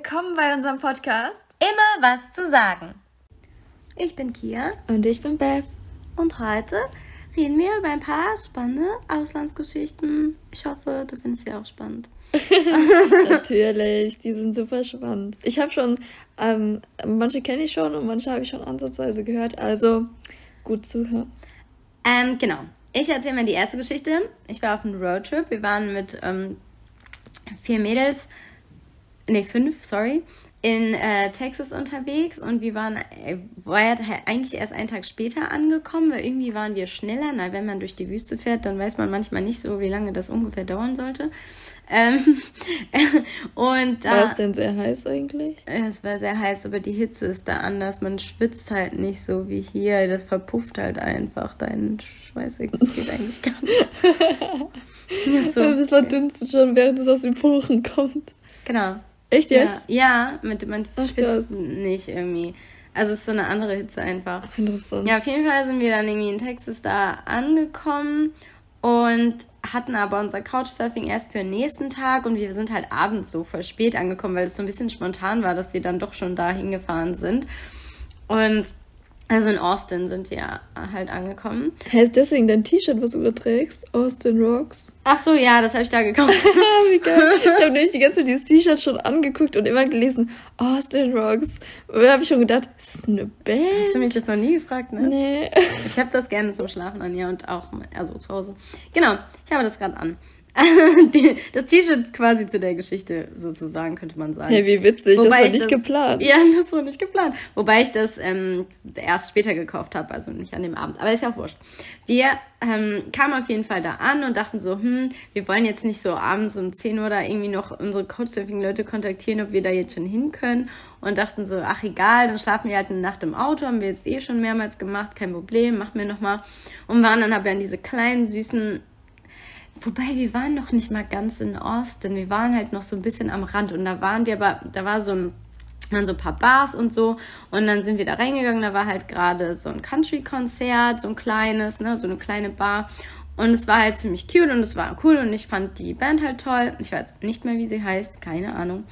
Willkommen bei unserem Podcast. Immer was zu sagen. Ich bin Kia. Und ich bin Beth. Und heute reden wir über ein paar spannende Auslandsgeschichten. Ich hoffe, du findest sie auch spannend. Natürlich, die sind super spannend. Ich habe schon, ähm, manche kenne ich schon und manche habe ich schon ansatzweise gehört, also gut zuhören. Ähm, genau. Ich erzähle mal die erste Geschichte. Ich war auf einem Roadtrip. Wir waren mit ähm, vier Mädels, nee, fünf, sorry, in äh, Texas unterwegs und wir waren, äh, war ja eigentlich erst einen Tag später angekommen, weil irgendwie waren wir schneller. Na, wenn man durch die Wüste fährt, dann weiß man manchmal nicht so, wie lange das ungefähr dauern sollte. Ähm, und da, war es denn sehr heiß eigentlich? Es war sehr heiß, aber die Hitze ist da anders. Man schwitzt halt nicht so wie hier. Das verpufft halt einfach. Dein Schweiß existiert eigentlich gar nicht. Das, so. das verdunstet schon, während es aus den Poren kommt. Genau. Echt jetzt? Ja, ja mit, man schwitzt nicht irgendwie. Also es ist so eine andere Hitze einfach. Ach, interessant. Ja, auf jeden Fall sind wir dann irgendwie in Texas da angekommen und hatten aber unser Couchsurfing erst für den nächsten Tag und wir sind halt abends so voll spät angekommen, weil es so ein bisschen spontan war, dass sie dann doch schon da hingefahren sind. Und also in Austin sind wir halt angekommen. Heißt deswegen dein T-Shirt, was du überträgst? Austin Rocks? Ach so, ja, das habe ich da gekauft. Wie geil. Ich habe nämlich die ganze Zeit dieses T-Shirt schon angeguckt und immer gelesen, Austin Rocks. Und da habe ich schon gedacht, ist das eine Band? Hast du mich das noch nie gefragt, ne? Nee. Ich habe das gerne zum Schlafen an, ja, und auch also zu Hause. Genau, ich habe das gerade an. das T-Shirt quasi zu der Geschichte sozusagen, könnte man sagen. Ja, wie witzig, Wobei das war nicht das, geplant. Ja, das war nicht geplant. Wobei ich das ähm, erst später gekauft habe, also nicht an dem Abend. Aber ist ja auch wurscht. Wir ähm, kamen auf jeden Fall da an und dachten so, hm, wir wollen jetzt nicht so abends um 10 Uhr da irgendwie noch unsere Couchsurfing-Leute kontaktieren, ob wir da jetzt schon hin können. Und dachten so, ach egal, dann schlafen wir halt eine Nacht im Auto, haben wir jetzt eh schon mehrmals gemacht, kein Problem, machen wir nochmal. Und waren dann aber in diese kleinen, süßen Wobei wir waren noch nicht mal ganz in Austin. Wir waren halt noch so ein bisschen am Rand und da waren wir aber, da war so ein, waren so ein paar Bars und so und dann sind wir da reingegangen. Da war halt gerade so ein Country-Konzert, so ein kleines, ne, so eine kleine Bar und es war halt ziemlich cute und es war cool und ich fand die Band halt toll. Ich weiß nicht mehr, wie sie heißt, keine Ahnung.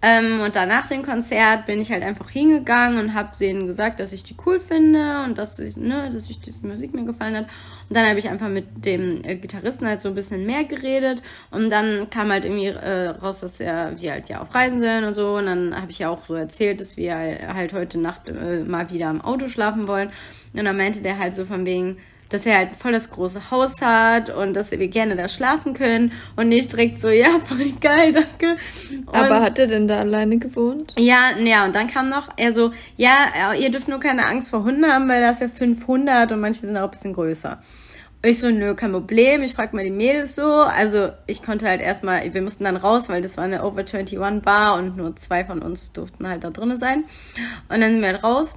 Ähm, und danach dem Konzert bin ich halt einfach hingegangen und habe denen gesagt, dass ich die cool finde und dass ich, ne, dass ich diese Musik mir gefallen hat. Und dann habe ich einfach mit dem äh, Gitarristen halt so ein bisschen mehr geredet und dann kam halt irgendwie äh, raus, dass er, wir halt ja auf Reisen sind und so. Und dann habe ich ja auch so erzählt, dass wir halt heute Nacht äh, mal wieder im Auto schlafen wollen. Und dann meinte der halt so von wegen, dass er halt voll das große Haus hat und dass wir gerne da schlafen können und nicht direkt so, ja, voll geil, danke. Und Aber hat er denn da alleine gewohnt? Ja, ja, und dann kam noch, er so, ja, ihr dürft nur keine Angst vor Hunden haben, weil das ja 500 und manche sind auch ein bisschen größer. Ich so, nö, kein Problem. Ich frag mal die Mädels so. Also ich konnte halt erstmal, wir mussten dann raus, weil das war eine Over 21 Bar und nur zwei von uns durften halt da drinnen sein. Und dann sind wir halt raus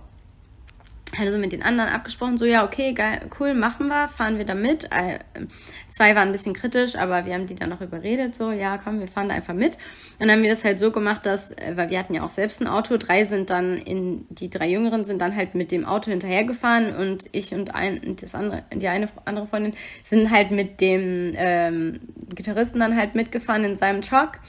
hatte so mit den anderen abgesprochen, so ja, okay, geil, cool, machen wir, fahren wir da mit. Äh, zwei waren ein bisschen kritisch, aber wir haben die dann noch überredet, so ja, komm, wir fahren da einfach mit. Und dann haben wir das halt so gemacht, dass, äh, weil wir hatten ja auch selbst ein Auto, drei sind dann in, die drei Jüngeren sind dann halt mit dem Auto hinterhergefahren und ich und ein, das andere, die eine andere Freundin sind halt mit dem ähm, Gitarristen dann halt mitgefahren in seinem Truck.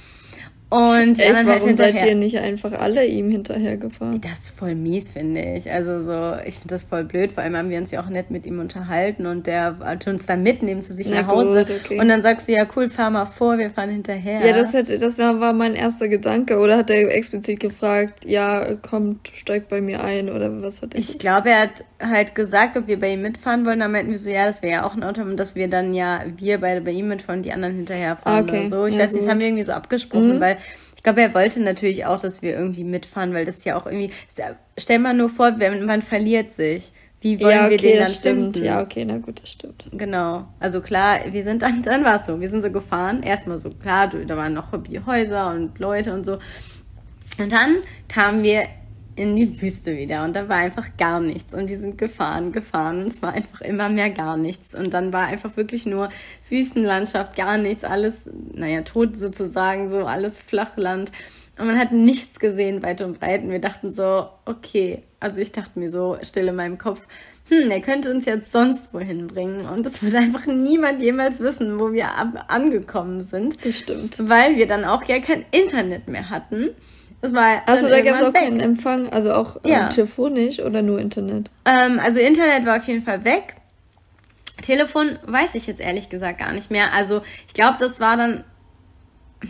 Und die Echt, anderen halt hinterher. seid ihr nicht einfach alle ihm hinterhergefahren? Das ist voll mies, finde ich. Also so, ich finde das voll blöd. Vor allem haben wir uns ja auch nett mit ihm unterhalten und der wollte uns dann mitnehmen zu sich Na nach Hause. Gut, okay. Und dann sagst du, ja cool, fahr mal vor, wir fahren hinterher. Ja, das, hätte, das war mein erster Gedanke. Oder hat er explizit gefragt, ja, kommt, steigt bei mir ein oder was hat er Ich glaube, er hat halt gesagt, ob wir bei ihm mitfahren wollen. Dann meinten wir so, ja, das wäre ja auch ein Auto, und dass wir dann ja, wir beide bei ihm mitfahren und die anderen hinterherfahren okay. oder so. Ich ja, weiß nicht, das haben wir irgendwie so abgesprochen, mhm. weil ich glaube, er wollte natürlich auch, dass wir irgendwie mitfahren, weil das ja auch irgendwie. Stell mal nur vor, man verliert sich. Wie wollen ja, okay, wir den dann stimmt. finden? Ja, okay, na gut, das stimmt. Genau. Also klar, wir sind dann, dann war es so. Wir sind so gefahren. Erstmal so, klar, da waren noch Hobbyhäuser und Leute und so. Und dann kamen wir in die Wüste wieder. Und da war einfach gar nichts. Und wir sind gefahren, gefahren. Und es war einfach immer mehr gar nichts. Und dann war einfach wirklich nur Wüstenlandschaft, gar nichts, alles, naja, tot sozusagen, so alles Flachland. Und man hat nichts gesehen weit und breit. Und wir dachten so, okay, also ich dachte mir so still in meinem Kopf, hm, der könnte uns jetzt sonst wohin bringen. Und das wird einfach niemand jemals wissen, wo wir angekommen sind. Das stimmt. Weil wir dann auch ja kein Internet mehr hatten Das war Also da gab es auch irgendwann keinen weg. Empfang, also auch Ja. ähm, telefonisch oder nur Internet? Ähm, also Internet war auf jeden Fall weg. Telefon weiß ich jetzt ehrlich gesagt gar nicht mehr. Also ich glaube, das war dann.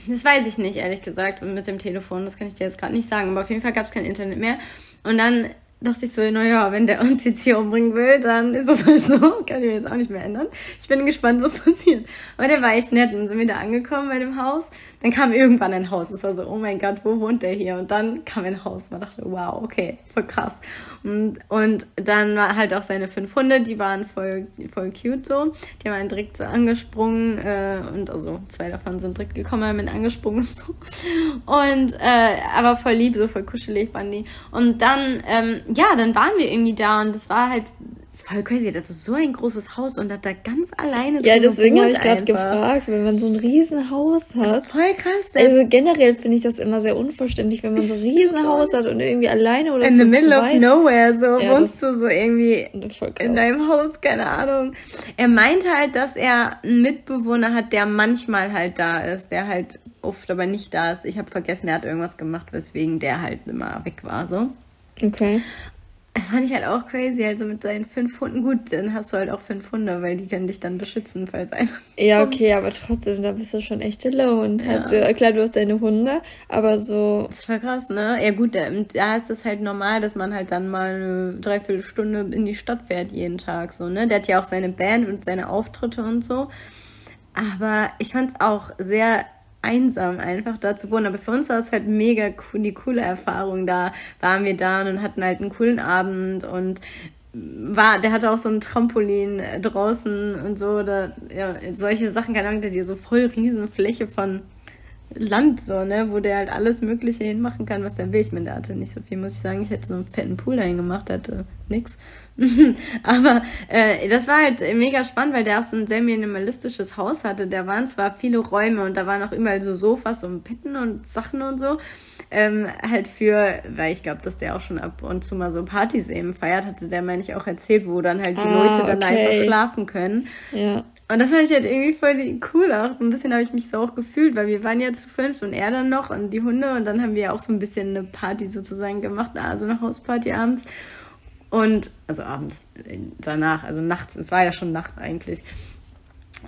Das weiß ich nicht, ehrlich gesagt, mit dem Telefon. Das kann ich dir jetzt gerade nicht sagen. Aber auf jeden Fall gab es kein Internet mehr. Und dann dachte ich so, naja, wenn der uns jetzt hier umbringen will, dann ist das halt so. Kann ich mir jetzt auch nicht mehr ändern. Ich bin gespannt, was passiert. Aber der war echt nett. Und sind wir da angekommen bei dem Haus. Dann kam irgendwann ein Haus. Es war so, oh mein Gott, wo wohnt der hier? Und dann kam ein Haus. Man dachte, wow, okay, voll krass. Und, und dann war halt auch seine fünf Hunde, die waren voll, voll cute so. Die haben einen direkt so angesprungen. Äh, und also zwei davon sind direkt gekommen, haben ihn angesprungen und so. Und äh, aber voll lieb, so voll kuschelig waren die. Und dann, ähm, ja, dann waren wir irgendwie da und das war halt, das war voll crazy. Der hatte so ein großes Haus und hat da ganz alleine Ja, drin deswegen habe ich gerade gefragt, wenn man so ein riesen Haus Das hat. ist voll krass. Der Also generell finde ich das immer sehr unverständlich, wenn man so ein riesen Haus hat und irgendwie alleine oder in zu the middle of zweit. nowhere, so Ja, wohnst du so irgendwie in deinem Haus, keine Ahnung. Er meinte halt, dass er einen Mitbewohner hat, der manchmal halt da ist, der halt oft aber nicht da ist. Ich habe vergessen, er hat irgendwas gemacht, weswegen der halt immer weg war, so. Okay. Das fand ich halt auch crazy, also mit seinen fünf Hunden. Gut, dann hast du halt auch fünf Hunde, weil die können dich dann beschützen, falls einer. Ja, okay, aber trotzdem, da bist du schon echt alone. Also, klar, du hast deine Hunde, aber so. Das ist voll krass, ne? Ja gut, da, da ist es halt normal, dass man halt dann mal eine Dreiviertelstunde in die Stadt fährt jeden Tag, so, ne? Der hat ja auch seine Band und seine Auftritte und so. Aber ich fand es auch sehr einsam, einfach da zu wohnen. Aber für uns war es halt mega cool, die coole Erfahrung. Da waren wir da und hatten halt einen coolen Abend und war, der hatte auch so ein Trampolin äh, draußen und so, da, ja, solche Sachen, keine Ahnung, der hier so voll riesen Fläche von Land, so, ne, wo der halt alles Mögliche hinmachen kann, was der will. Ich meine, der hatte nicht so viel, muss ich sagen. Ich hätte so einen fetten Pool dahin gemacht, der hatte nix. Aber äh, das war halt mega spannend, weil der auch so ein sehr minimalistisches Haus hatte. Da waren zwar viele Räume und da waren auch überall so Sofas und Betten und Sachen und so. Ähm, halt für, weil ich glaube, dass der auch schon ab und zu mal so Partys eben feiert, hatte der, meine ich, auch erzählt, wo dann halt die Ah, Leute dann okay. einfach schlafen können. Ja. Und das fand ich halt irgendwie voll cool auch. So ein bisschen habe ich mich so auch gefühlt, weil wir waren ja zu fünf und er dann noch und die Hunde und dann haben wir auch so ein bisschen eine Party sozusagen gemacht, also eine Hausparty abends. Und, also abends, äh, danach, also nachts, es war ja schon Nacht eigentlich.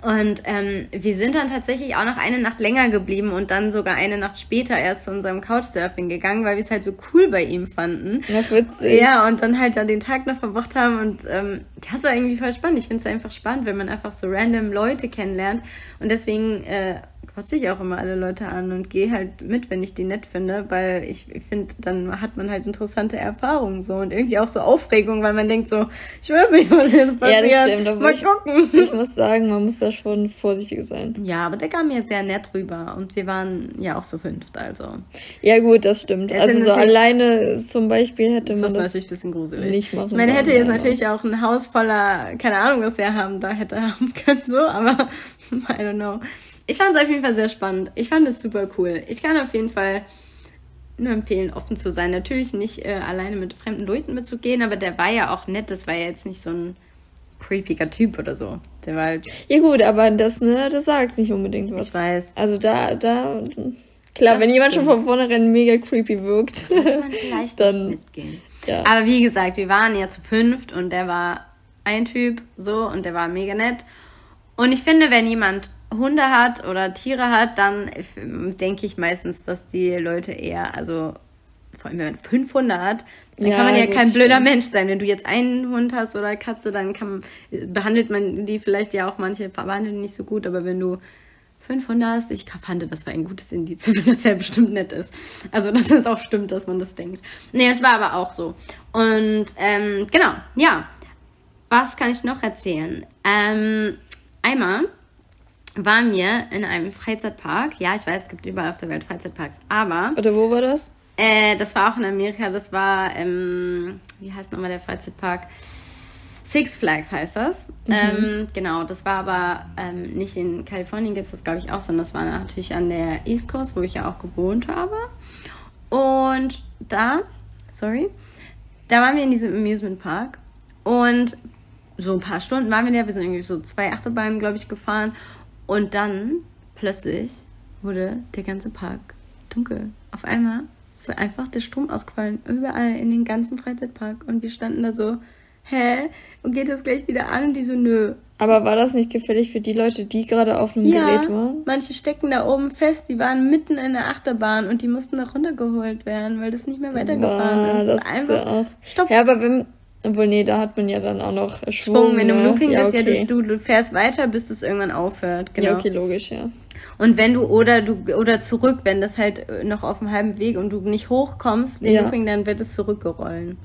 Und ähm, wir sind dann tatsächlich auch noch eine Nacht länger geblieben und dann sogar eine Nacht später erst zu unserem Couchsurfing gegangen, weil wir es halt so cool bei ihm fanden. Ja, witzig. Ja, und dann halt da den Tag noch verbracht haben und ähm, das war irgendwie voll spannend. Ich finde es einfach spannend, wenn man einfach so random Leute kennenlernt und deswegen äh, quatsche ich auch immer alle Leute an und gehe halt mit, wenn ich die nett finde, weil ich finde, dann hat man halt interessante Erfahrungen so und irgendwie auch so Aufregung, weil man denkt so, ich weiß nicht, was jetzt Ja, passiert. das stimmt. Mal ich, gucken. ich muss sagen, man muss da schon vorsichtig sein. Ja, aber der kam mir sehr nett rüber und wir waren ja auch so fünft, also Ja, gut, das stimmt. Ja, Also so alleine zum Beispiel hätte ist das man das. natürlich ein bisschen gruselig. nicht machen ich meine, hätte jetzt natürlich auch ein Haus voller, keine Ahnung, was er haben, da hätte haben können, so, aber I don't know. Ich fand es auf jeden Fall sehr spannend. Ich fand es super cool. Ich kann auf jeden Fall nur empfehlen, offen zu sein. Natürlich nicht äh, alleine mit fremden Leuten mitzugehen, aber der war ja auch nett. Das war ja jetzt nicht so ein creepiger Typ oder so. Der war halt, Ja, gut, aber das, ne, das sagt nicht unbedingt was. ich weiß, Also da, da. Klar, Das wenn jemand stimmt. schon von vornherein mega creepy wirkt. Dann- nicht mitgehen. ja. Aber wie gesagt, wir waren ja zu fünft und der war ein Typ so und der war mega nett. Und ich finde, wenn jemand Hunde hat oder Tiere hat, dann denke ich meistens, dass die Leute eher, also vor allem wenn man fünf Hunde hat, dann Ja, kann man ja kein blöder stimmt. Mensch sein. Wenn du jetzt einen Hund hast oder Katze, dann kann, behandelt man die vielleicht ja auch manche behandeln nicht so gut, aber wenn du fünf Hunde hast, ich fand, das war ein gutes Indiz, dass er bestimmt nett ist. Also, dass es auch stimmt, dass man das denkt. Nee, es war aber auch so. Und ähm, genau, ja. Was kann ich noch erzählen? Ähm, einmal waren wir in einem Freizeitpark. Ja, ich weiß, es gibt überall auf der Welt Freizeitparks, aber Oder wo war das? äh, das war auch in Amerika. Das war, ähm, wie heißt nochmal der Freizeitpark? Six Flags heißt das. Ähm, genau, das war aber ähm, nicht in Kalifornien, gibt es das glaube ich auch, sondern das war natürlich an der East Coast, wo ich ja auch gewohnt habe. Und da, sorry, da waren wir in diesem Amusement Park und so ein paar Stunden waren wir da. Wir sind irgendwie so zwei Achterbahnen, glaube ich, gefahren. Und dann plötzlich wurde der ganze Park dunkel. Auf einmal ist einfach der Strom ausgefallen. Überall in den ganzen Freizeitpark. Und wir standen da so, hä? Und geht das gleich wieder an? Und die so, nö. Aber war das nicht gefährlich für die Leute, die gerade auf einem Ja, Gerät waren? manche stecken da oben fest, die waren mitten in der Achterbahn und die mussten da runtergeholt werden, weil das nicht mehr weitergefahren Boah, ist. das ist einfach ja auch. Stopp. Ja, aber wenn. Obwohl, nee, da hat man ja dann auch noch Schwung. Schwung, wenn du im ne? Looping ja, bist, okay. ja, du, du fährst weiter, bis es irgendwann aufhört. Genau. Ja, okay, logisch, ja. Und wenn du oder du oder zurück, wenn das halt äh, noch auf dem halben Weg und du nicht hochkommst, den Ja. Looping, dann wird es zurückgerollen.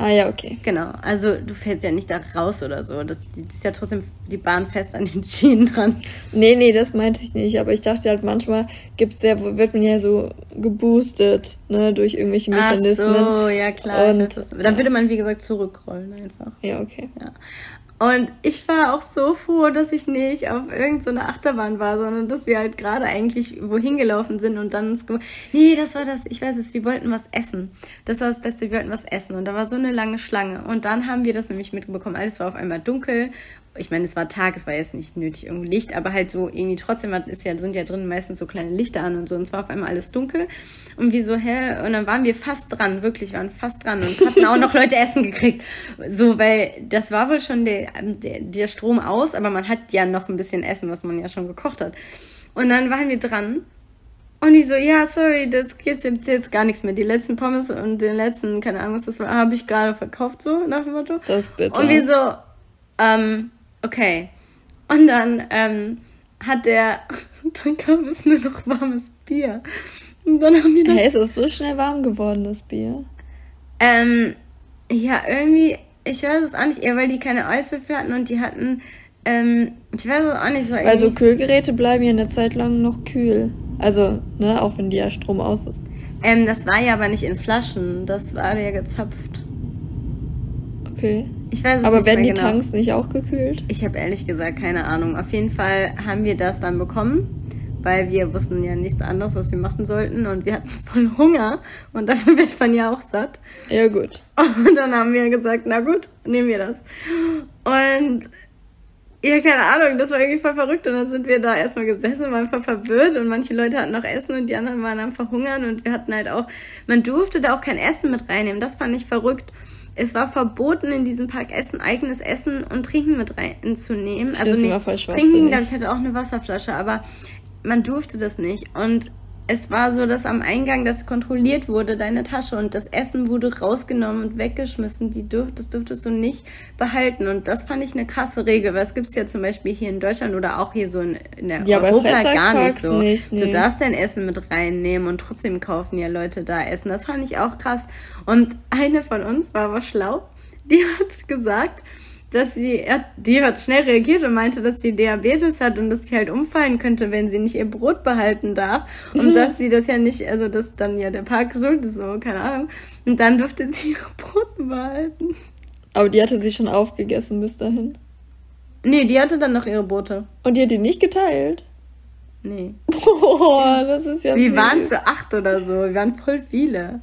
Ah, ja, okay. Genau. Also du fällst ja nicht da raus oder so. Das, die, die ist ja trotzdem die Bahn fest an den Schienen dran. Nee, nee, das meinte ich nicht. Aber ich dachte halt, manchmal gibt's ja, wird man ja so geboostet, ne, durch irgendwelche Mechanismen. Ach so, ja klar. Und- weiß, dann würde man, wie gesagt, zurückrollen einfach. Ja, okay. Ja. Und ich war auch so froh, dass ich nicht auf irgendeiner so Achterbahn war, sondern dass wir halt gerade eigentlich wohin gelaufen sind und dann uns Nee, das war das, ich weiß es, wir wollten was essen. Das war das Beste, wir wollten was essen. Und da war so eine lange Schlange. Und dann haben wir das nämlich mitbekommen. Alles war auf einmal dunkel. Ich meine, es war Tag, es war jetzt nicht nötig irgendwo Licht, aber halt so irgendwie trotzdem ist ja, sind ja drin meistens so kleine Lichter an und so. Und es war auf einmal alles dunkel. Und wir so, hä? Und dann waren wir fast dran, wirklich, waren fast dran. Und es hatten auch noch Leute Essen gekriegt. So, weil das war wohl schon der, der, der Strom aus, aber man hat ja noch ein bisschen Essen, was man ja schon gekocht hat. Und dann waren wir dran. Und ich so, ja, sorry, das geht jetzt, jetzt gar nichts mehr. Die letzten Pommes und den letzten, keine Ahnung, was das war, habe ich gerade verkauft, so nach dem Motto. Das ist bitter. Und wir so, ähm, okay. Und dann ähm, hat der, dann gab es nur noch warmes Bier. Und dann haben wir das, Hey, ist es so schnell warm geworden, das Bier? ähm, ja, irgendwie, ich weiß es auch nicht, eher weil die keine Eiswürfel hatten und die hatten, ähm, ich weiß es auch nicht so. Weil so irgendwie- Kühlgeräte bleiben ja eine Zeit lang noch kühl. Also, ne, auch wenn die ja Strom aus ist. ähm, das war ja aber nicht in Flaschen, das war ja gezapft. Okay. Ich weiß es Aber nicht werden die genau. Tanks nicht auch gekühlt? Ich habe ehrlich gesagt keine Ahnung. Auf jeden Fall haben wir das dann bekommen, weil wir wussten ja nichts anderes, was wir machen sollten und wir hatten voll Hunger und dafür wird man ja auch satt. Ja, gut. Und dann haben wir gesagt, na gut, nehmen wir das. Und ja, keine Ahnung, das war irgendwie voll verrückt und dann sind wir da erstmal gesessen und waren voll verwirrt und manche Leute hatten noch Essen und die anderen waren am Verhungern und wir hatten halt auch, man durfte da auch kein Essen mit reinnehmen, das fand ich verrückt. Es war verboten, in diesem Park Essen, eigenes Essen und Trinken mit reinzunehmen. Also nee, Trinken, glaube ich, hatte auch eine Wasserflasche, aber man durfte das nicht. Und es war so, dass am Eingang das kontrolliert wurde, deine Tasche, und das Essen wurde rausgenommen und weggeschmissen. Die dürf, das durftest du nicht behalten. Und das fand ich eine krasse Regel, weil es gibt's ja zum Beispiel hier in Deutschland oder auch hier so in, in der Ja, bei Europa gar nicht so. nicht, Du nee. darfst dein Essen mit reinnehmen und trotzdem kaufen ja Leute da Essen. Das fand ich auch krass. Und eine von uns war aber schlau. Die hat gesagt, dass sie, die hat schnell reagiert und meinte, dass sie Diabetes hat und dass sie halt umfallen könnte, wenn sie nicht ihr Brot behalten darf. Und dass sie das ja nicht, also dass dann ja der Park schuld ist, so, keine Ahnung. Und dann durfte sie ihre Brote behalten. Aber die hatte sie schon aufgegessen bis dahin. Nee, die hatte dann noch ihre Brote. Und die hat die nicht geteilt? Nee. Boah, das ist ja Wir waren zu acht oder so. Wir waren voll viele.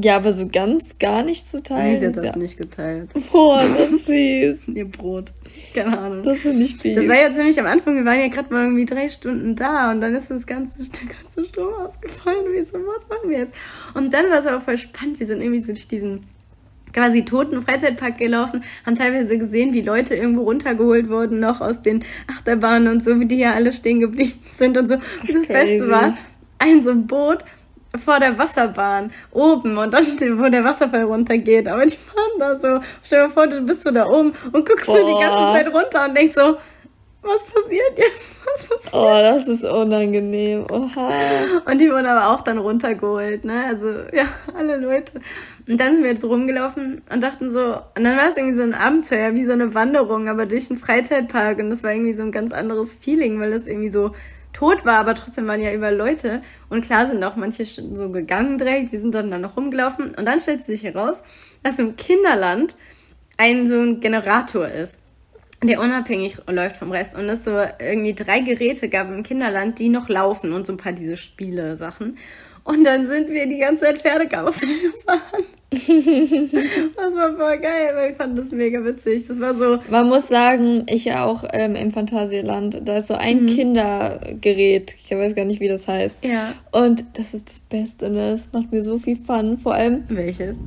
Ja, aber so ganz gar nicht zu teilen. Nee, die hat das ja. nicht geteilt. Boah, das ist fies. Ihr Brot. Keine Ahnung. Das finde ich fies. Das war jetzt nämlich am Anfang, wir waren ja gerade mal irgendwie drei Stunden da und dann ist das ganze, der ganze Strom ausgefallen und wir so, was machen wir jetzt? Und dann war es aber voll spannend, wir sind irgendwie so durch diesen quasi toten Freizeitpark gelaufen, haben teilweise gesehen, wie Leute irgendwo runtergeholt wurden, noch aus den Achterbahnen und so, wie die ja alle stehen geblieben sind und so. Und das crazy. Beste war, ein so ein Boot vor der Wasserbahn oben und dann, wo der Wasserfall runtergeht. Aber die waren da so. Stell dir mal vor, du bist so da oben und guckst so die Boah. ganze Zeit runter und denkst so, was passiert jetzt? Was passiert? Oh, das ist unangenehm. Oha. Und die wurden aber auch dann runtergeholt, ne? Also, ja, alle Leute. Und dann sind wir jetzt rumgelaufen und dachten so, und dann war es irgendwie so ein Abenteuer, wie so eine Wanderung, aber durch einen Freizeitpark. Und das war irgendwie so ein ganz anderes Feeling, weil das irgendwie so tot war, aber trotzdem waren ja überall Leute. Und klar sind auch manche schon so gegangen direkt. Wir sind dann, dann noch rumgelaufen. Und dann stellt sich heraus, dass im Kinderland ein so ein Generator ist der unabhängig läuft vom Rest und es so irgendwie drei Geräte gab im Kinderland, die noch laufen und so ein paar diese Spiele-Sachen. Und dann sind wir die ganze Zeit Pferdekarussell gefahren. das war voll geil, weil ich fand das mega witzig. Das war so. Man muss sagen, ich ja auch ähm, im Phantasialand, da ist so ein mhm. Kindergerät. Ich weiß gar nicht, wie das heißt. Ja. Und das ist das Beste, ne? Das macht mir so viel Fun. Vor allem. Welches?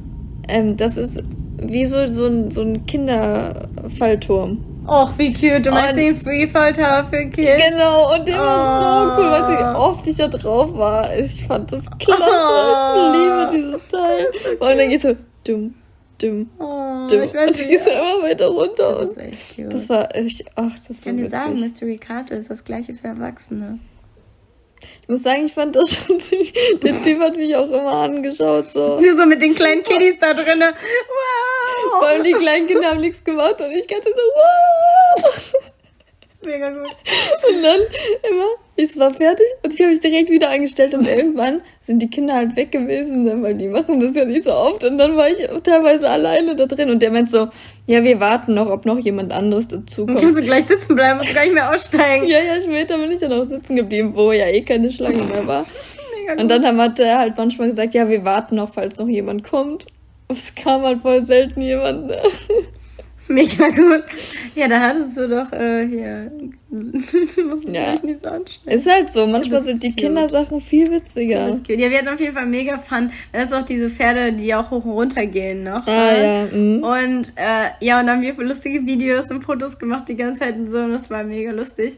Ähm, das ist wie so, so, ein, so ein Kinderfallturm. Och, wie cute. Du meinst den Freefall Tower für Kids? Genau, und der oh. war so cool, weil wie oft ich da drauf war. Ich fand das klasse. Oh. Ich liebe dieses Teil. Und dann geht so dumm, dumm, oh, dumm. Ich weiß und dann gehst du immer weiter runter. Das ist echt cute. Das war echt, ach, das ist so Ich kann dir sagen, Mystery Castle ist das gleiche für Erwachsene. Ich muss sagen, ich fand das schon ziemlich. Der Typ hat mich auch immer angeschaut. So, Nur so mit den kleinen Kiddies da drinnen. Wow! Vor allem die kleinen Kinder haben nichts gemacht und ich kannte so, wow! Mega gut. Und dann immer, ich war fertig und ich habe mich direkt wieder eingestellt und irgendwann sind die Kinder halt weg gewesen, weil die machen das ja nicht so oft und dann war ich teilweise alleine da drin und der meint so, ja, wir warten noch, ob noch jemand anderes dazu kommt. Kannst du gleich sitzen bleiben, musst du gar nicht mehr aussteigen. ja, ja, später bin ich dann auch sitzen geblieben, wo ja eh keine Schlange mehr war. Und dann hat er halt manchmal gesagt, ja, wir warten noch, falls noch jemand kommt. Es kam halt voll selten jemand. Mega gut. Ja, da hattest du doch äh, hier. du musst ja. dich nicht so anstellen. Ist halt so. Manchmal sind die cute. Kindersachen viel witziger. Das ist cute. Ja, wir hatten auf jeden Fall mega Fun. Da ist auch diese Pferde, die auch hoch und runter gehen noch. Ah, ne? ja. Mhm. Und äh, ja, und dann haben wir lustige Videos und Fotos gemacht die ganze Zeit und so. Und das war mega lustig.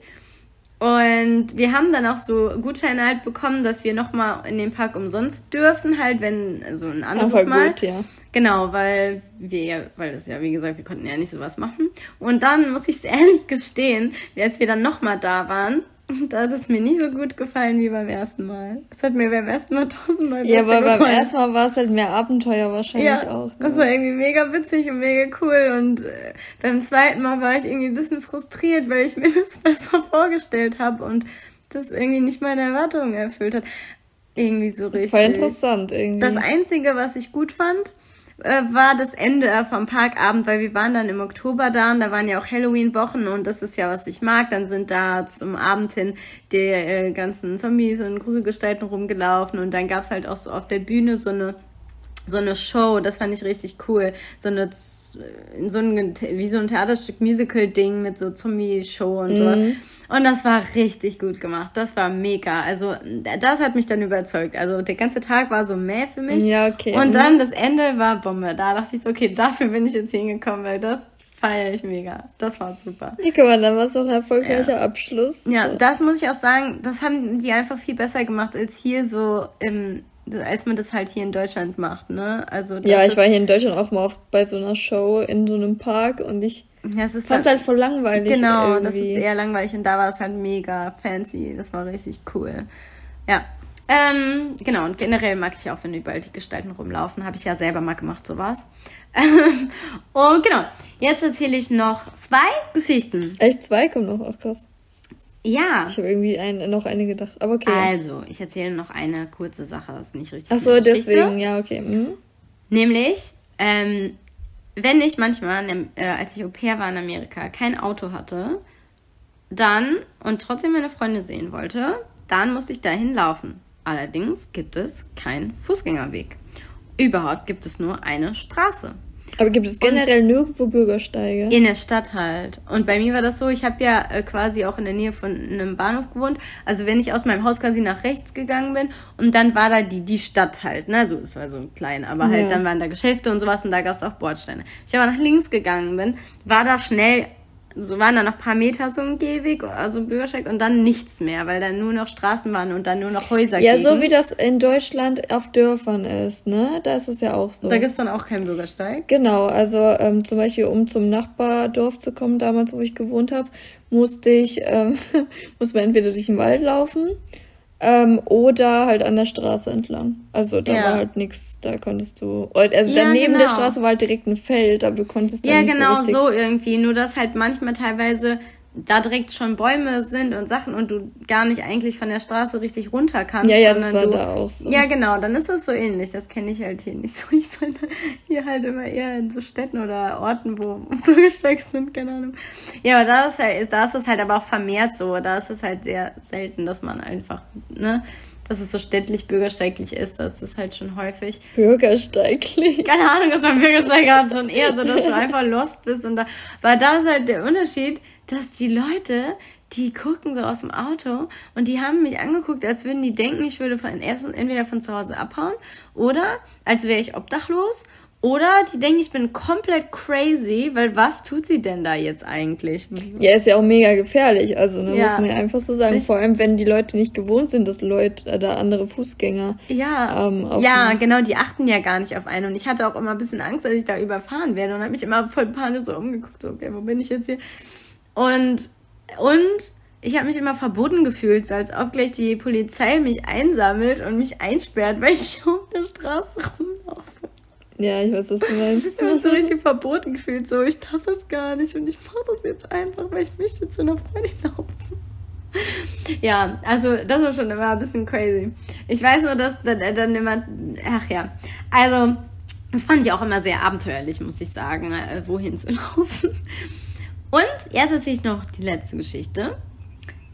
Und wir haben dann auch so Gutscheine halt bekommen, dass wir nochmal in den Park umsonst dürfen, halt, wenn, also ein anderes Ach, Mal. Gut, ja. Genau, weil wir, weil das ja, wie gesagt, wir konnten ja nicht sowas machen. Und dann muss ich es ehrlich gestehen, als wir dann nochmal da waren, da hat es mir nicht so gut gefallen wie beim ersten Mal. Es hat mir beim ersten Mal tausendmal besser gefallen. Ja, aber beim ersten Mal war es halt mehr Abenteuer wahrscheinlich ja, auch. Ne? Das war irgendwie mega witzig und mega cool. Und äh, beim zweiten Mal war ich irgendwie ein bisschen frustriert, weil ich mir das besser vorgestellt habe und das irgendwie nicht meine Erwartungen erfüllt hat. Irgendwie so richtig. Voll interessant irgendwie. Das Einzige, was ich gut fand, äh, war das Ende vom Parkabend, weil wir waren dann im Oktober da und da waren ja auch Halloween-Wochen und das ist ja, was ich mag. Dann sind da zum Abend hin die äh, ganzen Zombies und Gruselgestalten rumgelaufen und dann gab's halt auch so auf der Bühne so eine so eine Show, das fand ich richtig cool. So eine so ein wie so ein Theaterstück Musical Ding mit so Zombie Show und mhm. sowas. Und das war richtig gut gemacht. Das war mega. Also, das hat mich dann überzeugt. Also, der ganze Tag war so mäh für mich. Ja, okay. Und dann mhm. das Ende war Bombe. Da dachte ich so, okay, dafür bin ich jetzt hingekommen, weil das feiere ich mega. Das war super. Ja, guck mal, dann war es auch ein erfolgreicher ja. Abschluss. Ja, das muss ich auch sagen, das haben die einfach viel besser gemacht als hier so im als man das halt hier in Deutschland macht, ne? Also ja, ich war hier in Deutschland auch mal auf, bei so einer Show in so einem Park und ich ja, es ist fand es halt voll langweilig. Genau, irgendwie. das ist eher langweilig und da war es halt mega fancy. Das war richtig cool. Ja. Ähm, genau, und generell mag ich auch, wenn überall die Gestalten rumlaufen. Habe ich ja selber mal gemacht, sowas. und genau, jetzt erzähle ich noch zwei Geschichten. Echt zwei kommen noch? Ach krass. Ja. Ich habe irgendwie ein, noch eine gedacht, aber okay. Also, ich erzähle noch eine kurze Sache, das ist nicht richtig. Ach so, deswegen, ja, okay. Mhm. Nämlich, ähm, wenn ich manchmal, äh, als ich Au pair war in Amerika, kein Auto hatte, dann und trotzdem meine Freunde sehen wollte, dann musste ich dahin laufen. Allerdings gibt es keinen Fußgängerweg. Überhaupt gibt es nur eine Straße. Aber gibt es generell und nirgendwo Bürgersteige? In der Stadt halt. Und bei mir war das so, ich habe ja äh, quasi auch in der Nähe von einem Bahnhof gewohnt. Also wenn ich aus meinem Haus quasi nach rechts gegangen bin und dann war da die, die Stadt halt, ne? So, es war so klein, aber halt ja. dann waren da Geschäfte und sowas und da gab es auch Bordsteine. Ich aber nach links gegangen bin, war da schnell so waren da noch ein paar Meter so ein Gehweg, also Bürgersteig und dann nichts mehr, weil dann nur noch Straßen waren und dann nur noch Häuser Ja, so wie das in Deutschland auf Dörfern ist, ne? Da ist es ja auch so. Da gibt's dann auch keinen Bürgersteig? Genau, also ähm, zum Beispiel, um zum Nachbardorf zu kommen, damals, wo ich gewohnt habe, musste ich, ähm, muss man entweder durch den Wald laufen ähm, oder halt an der Straße entlang. Also da ja. war halt nichts, da konntest du. Also ja, daneben genau. der Straße war halt direkt ein Feld, aber du konntest da Ja, nicht genau so, so irgendwie. Nur dass halt manchmal teilweise da direkt schon Bäume sind und Sachen und du gar nicht eigentlich von der Straße richtig runter kannst. Ja, ja, das war du, da auch so. Ja, genau, dann ist das so ähnlich. Das kenne ich halt hier nicht so. Ich bin hier halt immer eher in so Städten oder Orten, wo Bürgersteige sind, keine Ahnung. Ja, aber da ist, halt, da ist es halt aber auch vermehrt so. Da ist es halt sehr selten, dass man einfach, ne, dass es so städtlich bürgersteiglich ist. Das ist halt schon häufig. Bürgersteiglich. Keine Ahnung, was man Bürgersteig hat, schon eher so, dass du einfach lost bist. Und da, weil da ist halt der Unterschied, dass die Leute, die gucken so aus dem Auto und die haben mich angeguckt, als würden die denken, ich würde von erstens entweder von zu Hause abhauen oder als wäre ich obdachlos oder die denken, ich bin komplett crazy, weil was tut sie denn da jetzt eigentlich? Ja, ist ja auch mega gefährlich. Also, ne, Ja. muss man ja einfach so sagen. Ich- Vor allem, wenn die Leute nicht gewohnt sind, dass Leute äh, da andere Fußgänger Ja, ähm, ja, genau, die achten ja gar nicht auf einen. Und ich hatte auch immer ein bisschen Angst, dass ich da überfahren werde und habe mich immer voll panisch so umgeguckt, so, okay, wo bin ich jetzt hier? Und, und ich habe mich immer verboten gefühlt, so als ob gleich die Polizei mich einsammelt und mich einsperrt, weil ich auf der Straße rumlaufe. Ja, ich weiß, was du meinst. Ich habe mich so richtig verboten gefühlt, so, ich darf das gar nicht und ich mache das jetzt einfach, weil ich möchte zu einer Freundin laufen. Ja, also das war schon immer ein bisschen crazy. Ich weiß nur, dass dann, dann immer, ach ja, also das fand ich auch immer sehr abenteuerlich, muss ich sagen, äh, wohin zu laufen. Und jetzt erzähle ich noch die letzte Geschichte.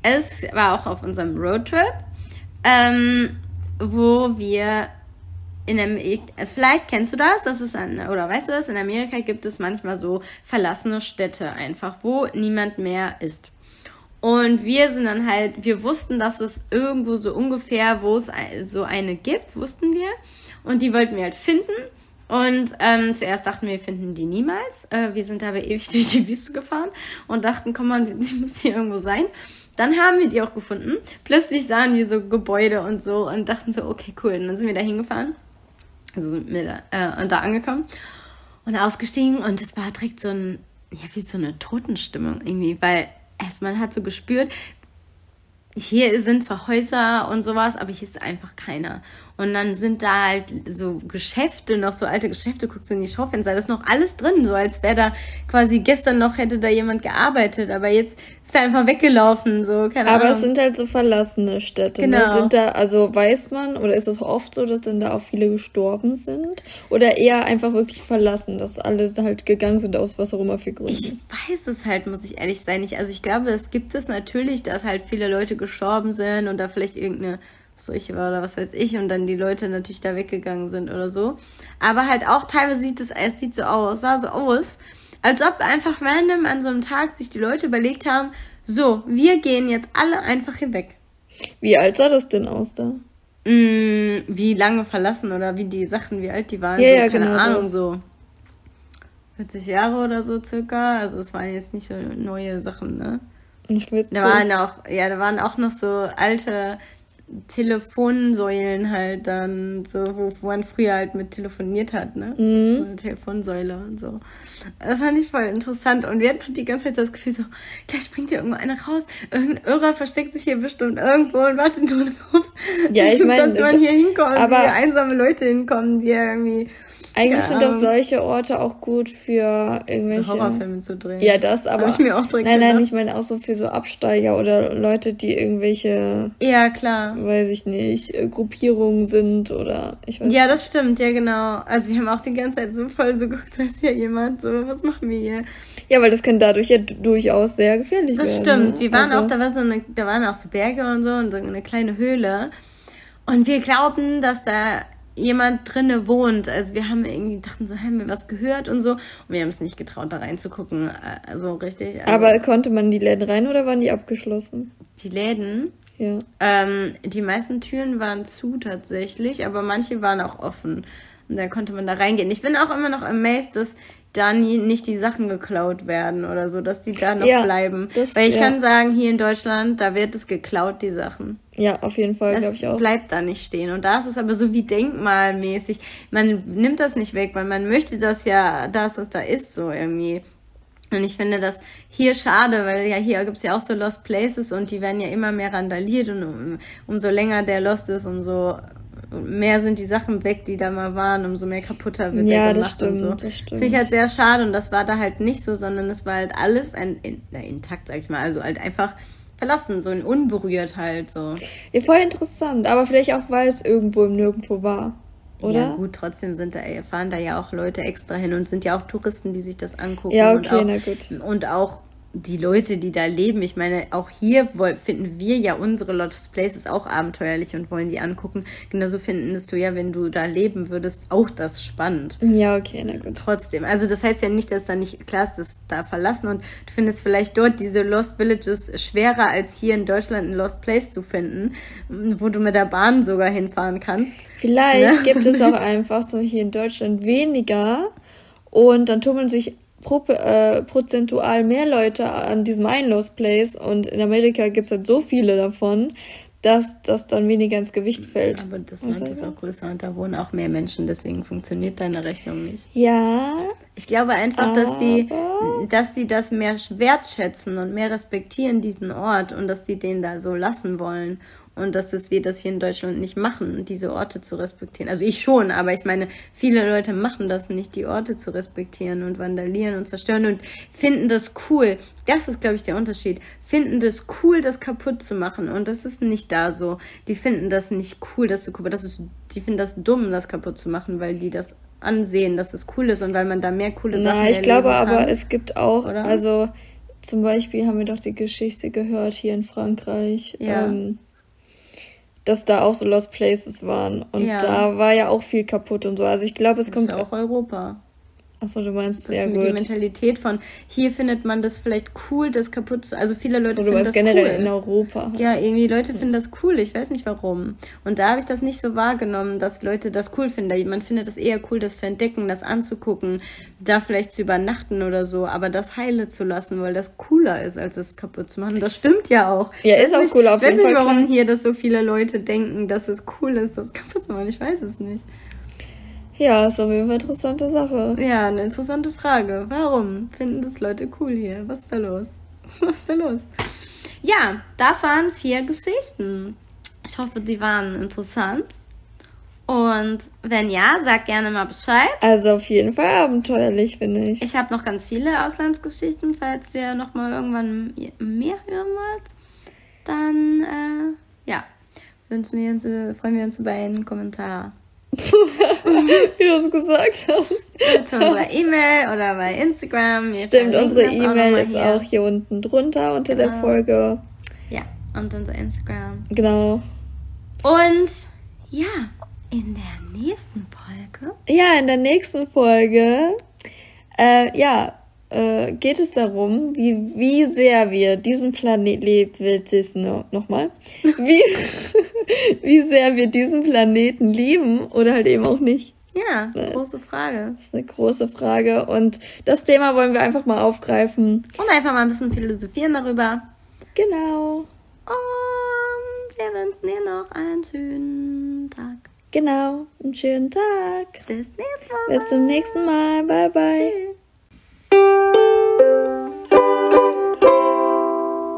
Es war auch auf unserem Roadtrip, ähm, wo wir in also vielleicht kennst du das, das ist ein, oder weißt du das, in Amerika gibt es manchmal so verlassene Städte einfach, wo niemand mehr ist. Und wir sind dann halt, wir wussten, dass es irgendwo so ungefähr, wo es so eine gibt, wussten wir. Und die wollten wir halt finden. Und ähm, zuerst dachten wir, wir finden die niemals. Äh, wir sind aber ewig durch die Wüste gefahren und dachten, komm mal, sie muss hier irgendwo sein. Dann haben wir die auch gefunden. Plötzlich sahen wir so Gebäude und so und dachten so, okay, cool. Und dann sind wir da hingefahren. Also sind wir da, äh, und da angekommen und ausgestiegen und es war direkt so ein, ja, wie so eine Totenstimmung irgendwie, weil erst man hat so gespürt, hier sind zwar Häuser und sowas, aber hier ist einfach keiner. Und dann sind da halt so Geschäfte, noch so alte Geschäfte, guckst du in die Schaufenster, da ist noch alles drin, so als wäre da quasi gestern noch hätte da jemand gearbeitet, aber jetzt ist er einfach weggelaufen, so, keine Aber Ahnung. es sind halt so verlassene Städte. Ne? Genau. Sind da, also weiß man, oder ist es oft so, dass dann da auch viele gestorben sind? Oder eher einfach wirklich verlassen, dass alle halt gegangen sind aus was auch immer für Gründen? Ich weiß es halt, muss ich ehrlich sein, nicht. Also ich glaube, es gibt es natürlich, dass halt viele Leute gestorben sind und da vielleicht irgendeine Seuche war oder was weiß ich und dann die Leute natürlich da weggegangen sind oder so. Aber halt auch teilweise sieht es, es sieht so aus, sah so aus, als ob einfach random an so einem Tag sich die Leute überlegt haben, so, wir gehen jetzt alle einfach hier weg. Wie alt sah das denn aus da? Mm, wie lange verlassen oder wie die Sachen, wie alt die waren. Ja, so, ja, keine genau Ahnung, so 40 Jahre oder so circa. Also es waren jetzt nicht so neue Sachen, ne? Ach, witzig. Da waren auch, ja, da waren auch noch so alte Telefonsäulen halt dann, so, wo, wo man früher halt mit telefoniert hat, ne? Mhm. So eine Telefonsäule und so. Das fand ich voll interessant. Und wir hatten halt die ganze Zeit so das Gefühl so, gleich springt hier irgendwo einer raus. Irgendein Irrer versteckt sich hier bestimmt irgendwo und wartet nur darauf, Ja, ich mein, dass man das- hier hinkommt, aber- wie einsame Leute hinkommen, die ja irgendwie Eigentlich keine sind doch solche Orte auch gut für so irgendwelche. Horrorfilme zu drehen. Ja, das, Das aber. hab ich mir auch direkt Nein, nein, gedacht. ich meine auch so für so Absteiger oder Leute, die irgendwelche, Ja, klar. Weiß ich nicht, äh, Gruppierungen sind oder ich weiß Ja, das stimmt, ja genau. Also wir haben auch die ganze Zeit so voll so geguckt, da ist hier jemand, so, was machen wir hier? Ja, weil das kann dadurch ja durchaus sehr gefährlich Das werden. stimmt. ne? Die waren Also- auch, da war so eine, da waren auch so Berge und so und so eine kleine Höhle. Und wir glaubten, dass da jemand drinne wohnt. Also wir haben irgendwie dachten so, haben wir was gehört und so. Und wir haben es nicht getraut, da reinzugucken. Also richtig. Also Aber konnte man in die Läden rein oder waren die abgeschlossen? die Läden, Ja. ähm, die meisten Türen waren zu tatsächlich, aber manche waren auch offen. Und da konnte man da reingehen. Ich bin auch immer noch amazed, dass da nie, nicht die Sachen geklaut werden oder so, dass die da noch Ja, bleiben. das- Weil ich ja. kann sagen, hier in Deutschland, da wird es geklaut, die Sachen. Ja, auf jeden Fall, glaube ich auch. bleibt da nicht stehen. Und da ist es aber so wie denkmalmäßig. Man nimmt das nicht weg, weil man möchte das ja, dass es da ist, so irgendwie. Und ich finde das hier schade, weil ja hier gibt's ja auch so Lost Places und die werden ja immer mehr randaliert und um, umso länger der Lost ist, umso mehr sind die Sachen weg, die da mal waren, umso mehr kaputter wird Ja, der das gemacht und stimmt, so. das Das stimmt. finde ich halt sehr schade und das war da halt nicht so, sondern es war halt alles ein, in, na, intakt, sag ich mal, also halt einfach verlassen, so ein unberührt halt so. Ja, voll interessant, aber vielleicht auch, weil es irgendwo im Nirgendwo war. Oder? Ja gut, trotzdem sind da, fahren da ja auch Leute extra hin und sind ja auch Touristen, die sich das angucken. Ja, und okay, auch, na gut. Und auch die Leute, die da leben. Ich meine, auch hier finden wir ja unsere Lost Places auch abenteuerlich und wollen die angucken. Genauso findest du ja, wenn du da leben würdest, auch das spannend. Ja, okay, na gut. Trotzdem. Also das heißt ja nicht, dass da nicht, klar ist das da verlassen und du findest vielleicht dort diese Lost Villages schwerer als hier in Deutschland ein Lost Place zu finden, wo du mit der Bahn sogar hinfahren kannst. Vielleicht Ne? gibt es auch einfach, so hier in Deutschland, weniger und dann tummeln sich pro, äh, prozentual mehr Leute an diesem einen Lost Place und in Amerika gibt es halt so viele davon, dass das dann weniger ins Gewicht fällt. Aber das Land ist auch größer und da wohnen auch mehr Menschen, deswegen funktioniert deine Rechnung nicht. Ja, Ich glaube einfach, dass die, dass die das mehr wertschätzen und mehr respektieren, diesen Ort, und dass die den da so lassen wollen. Und dass das wir das hier in Deutschland nicht machen, diese Orte zu respektieren. Also ich schon, aber ich meine, viele Leute machen das nicht, die Orte zu respektieren und vandalieren und zerstören und finden das cool. Das ist, glaube ich, der Unterschied. Finden das cool, das kaputt zu machen. Und das ist nicht da so. Die finden das nicht cool, das zu kaputt. Das ist, die finden das dumm, das kaputt zu machen, weil die das ansehen, dass es cool ist und weil man da mehr coole Sachen na, ich glaube kann. aber, es gibt auch, Oder? also zum Beispiel haben wir doch die Geschichte gehört hier in Frankreich. Ja. Ähm, dass da auch so Lost Places waren. Und Ja. da war ja auch viel kaputt und so. Also ich glaube, es Das ist kommt ja auch Europa. Achso, du meinst Das sehr ist die gut. Mentalität von, hier findet man das vielleicht cool, das kaputt zu. Also viele Leute So, du finden das generell cool. in Europa. Ja, irgendwie Leute finden das cool, ich weiß nicht warum. Und da habe ich das nicht so wahrgenommen, dass Leute das cool finden. Man findet es eher cool, das zu entdecken, das anzugucken, da vielleicht zu übernachten oder so, aber das heile zu lassen, weil das cooler ist, als es kaputt zu machen. Das stimmt ja auch. Ja, ist auch nicht, cool, auf Ich weiß jeden nicht, Fall, warum klar. hier das so viele Leute denken, dass es cool ist, das kaputt zu machen. Ich weiß es nicht. Ja, ist auf jeden Fall eine interessante Sache. Ja, eine interessante Frage. Warum finden das Leute cool hier? Was ist da los? Was ist da los? Ja, das waren vier Geschichten. Ich hoffe, die waren interessant. Und wenn ja, sag gerne mal Bescheid. Also auf jeden Fall abenteuerlich, finde ich. Ich habe noch ganz viele Auslandsgeschichten, falls ihr noch mal irgendwann mehr hören wollt. Dann, äh, ja, wünschen wir uns, äh, freuen wir uns über einen Kommentar. Wie du es gesagt hast. Zu unserer E-Mail oder bei Instagram. Wir Stimmt, unsere E-Mail ist hier. auch hier unten drunter unter der Genau. Folge. Ja, und unser Instagram. Genau. Und ja, in der nächsten Folge. Ja, in der nächsten Folge, äh, ja, äh, geht es darum, wie, wie sehr wir diesen Planet no, nochmal, wie, wie sehr wir diesen Planeten lieben oder halt eben auch nicht. Ja, große Frage. Das ist eine große Frage und das Thema wollen wir einfach mal aufgreifen. Und einfach mal ein bisschen philosophieren darüber. Genau, Und wir wünschen dir noch einen schönen Tag. genau, einen schönen Tag. Bis. Bis zum nächsten Mal, bye bye. Tschüss. Thank you.